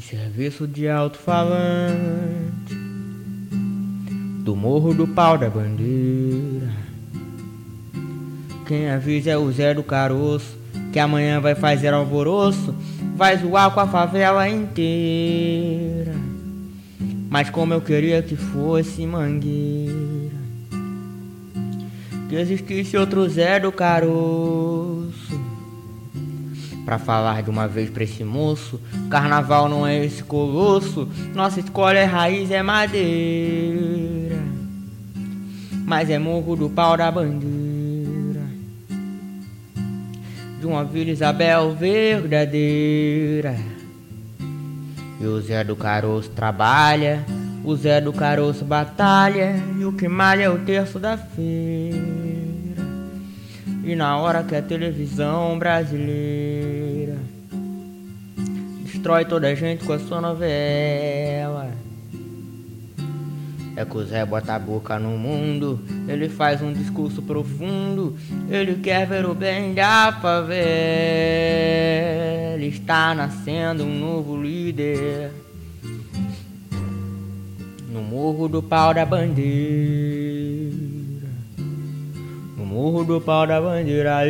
serviço de alto-falante do morro do pau da bandeira. Quem avisa é o Zé do Caroço, que amanhã vai fazer alvoroço, vai zoar com a favela inteira. Mas como eu queria que fosse mangueira, que existisse outro Zé do Caroço Pra falar de uma vez pra esse moço, carnaval não é esse colosso, nossa escola é raiz, é madeira, mas é morro do pau da bandeira, de uma Vila Isabel verdadeira. E o Zé do Caroço trabalha, o Zé do Caroço batalha, e o que malha é o terço da feira. E na hora que a televisão brasileira destrói toda a gente com a sua novela. É que o Zé bota a boca no mundo, ele faz um discurso profundo, ele quer ver o bem da favela. Está nascendo um novo líder no morro do pau da bandeira. Morro do pau da bandeira.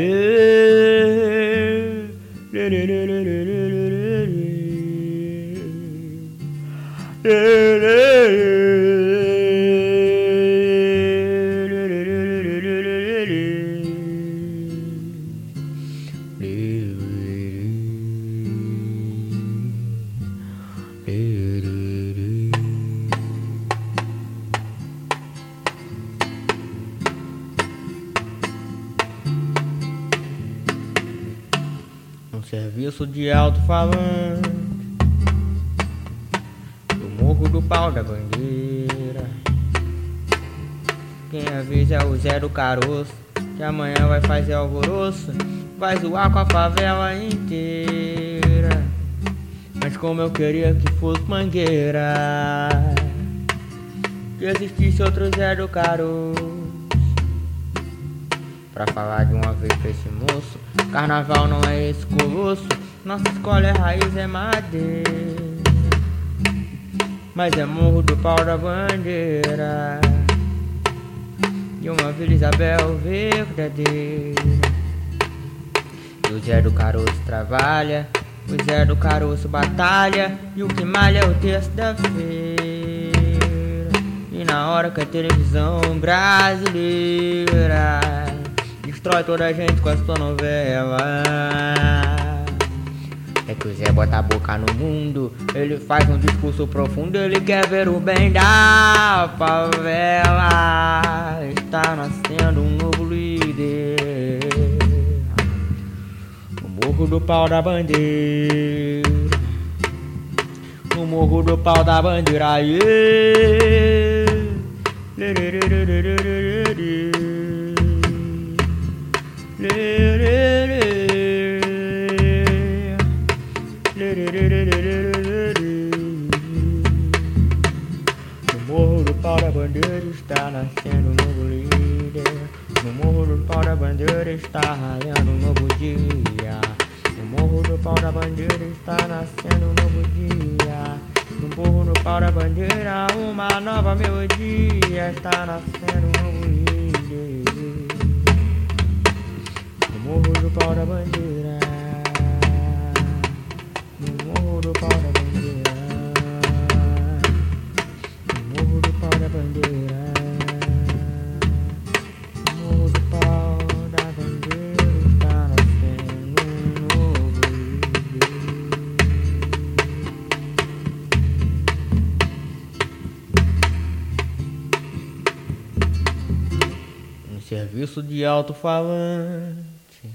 Serviço de alto-falante morro do pau da bandeira. Quem avisa é o Zé do Caroço, que amanhã vai fazer alvoroço, vai zoar com a favela inteira. Mas como eu queria que fosse mangueira, que existisse outro Zé do Caroço. Pra falar de uma vez pra esse moço Carnaval não é esse colosso Nossa escola é raiz, é madeira Mas é morro do pau da bandeira. De uma Vila Isabel verdadeira E o Zé do Caroço trabalha O Zé do Caroço batalha E o que malha é o terço da feira. E na hora que a televisão brasileira destrói toda a gente com a sua novela. É que o Zé bota a boca no mundo, ele faz um discurso profundo, ele quer ver o bem da favela. Está nascendo um novo líder. No morro do pau da bandeira. No morro do pau da bandeira. Yeah. Morro do pau da bandeira está nascendo um novo líder. No morro do pau da bandeira está raiando um novo dia. No morro do pau da bandeira está nascendo um novo dia. No morro do pau da bandeira uma nova melodia está nascendo um novo líder. No morro do pau da bandeira. No morro do pau da bandeira. Bandeira. Morro do pau da bandeira está nascendo um. Um serviço de alto-falante